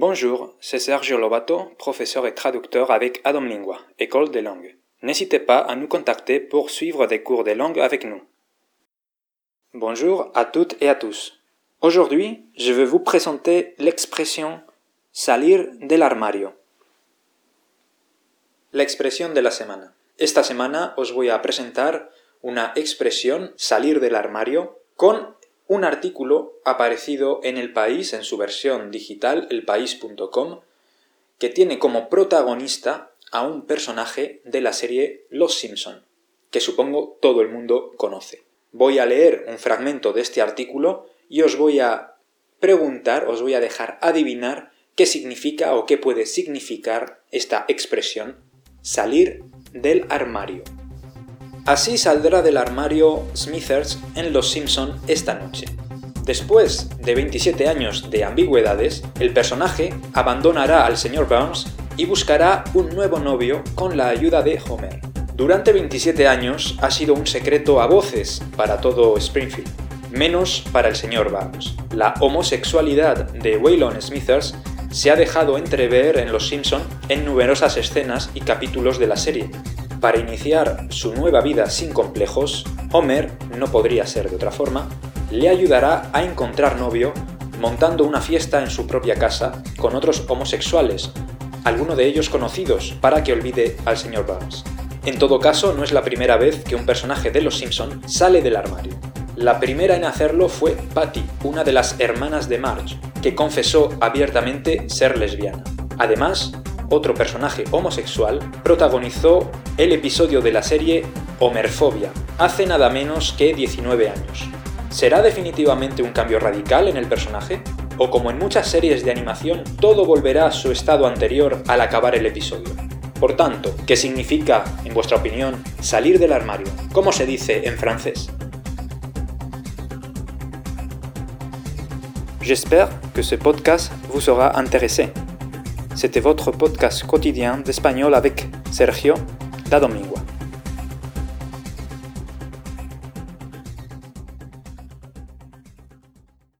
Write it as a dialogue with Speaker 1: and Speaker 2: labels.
Speaker 1: Bonjour, c'est Sergio Lobato, professeur et traducteur avec Adam Lingua, École des langues. N'hésitez pas à nous contacter pour suivre des cours de langue avec nous. Bonjour à toutes et à tous. Aujourd'hui, je vais vous présenter l'expression salir del armario. La expresión de la semana. Esta semana os voy a presentar una expresión salir del armario con un artículo aparecido en El País en su versión digital, elpaís.com, que tiene como protagonista a un personaje de la serie Los Simpson, que supongo todo el mundo conoce. Voy a leer un fragmento de este artículo y os voy a preguntar, os voy a dejar adivinar qué significa o qué puede significar esta expresión salir del armario. Así saldrá del armario Smithers en Los Simpson esta noche. Después de 27 años de ambigüedades, el personaje abandonará al señor Burns y buscará un nuevo novio con la ayuda de Homer. Durante 27 años ha sido un secreto a voces para todo Springfield, menos para el señor Burns. La homosexualidad de Waylon Smithers se ha dejado entrever en Los Simpson en numerosas escenas y capítulos de la serie, para iniciar su nueva vida sin complejos, Homer, no podría ser de otra forma, le ayudará a encontrar novio montando una fiesta en su propia casa con otros homosexuales, alguno de ellos conocidos, para que olvide al señor Burns. En todo caso, no es la primera vez que un personaje de Los Simpson sale del armario. La primera en hacerlo fue Patty, una de las hermanas de Marge, que confesó abiertamente ser lesbiana. Además, otro personaje homosexual, protagonizó el episodio de la serie Homerfobia, hace nada menos que 19 años. ¿Será definitivamente un cambio radical en el personaje? ¿O como en muchas series de animación, todo volverá a su estado anterior al acabar el episodio? Por tanto, ¿qué significa, en vuestra opinión, salir del armario? ¿Cómo se dice en francés? J'espère que ce podcast vous sera intéressé. C'était votre podcast quotidien d'espagnol avec Sergio da Domingua.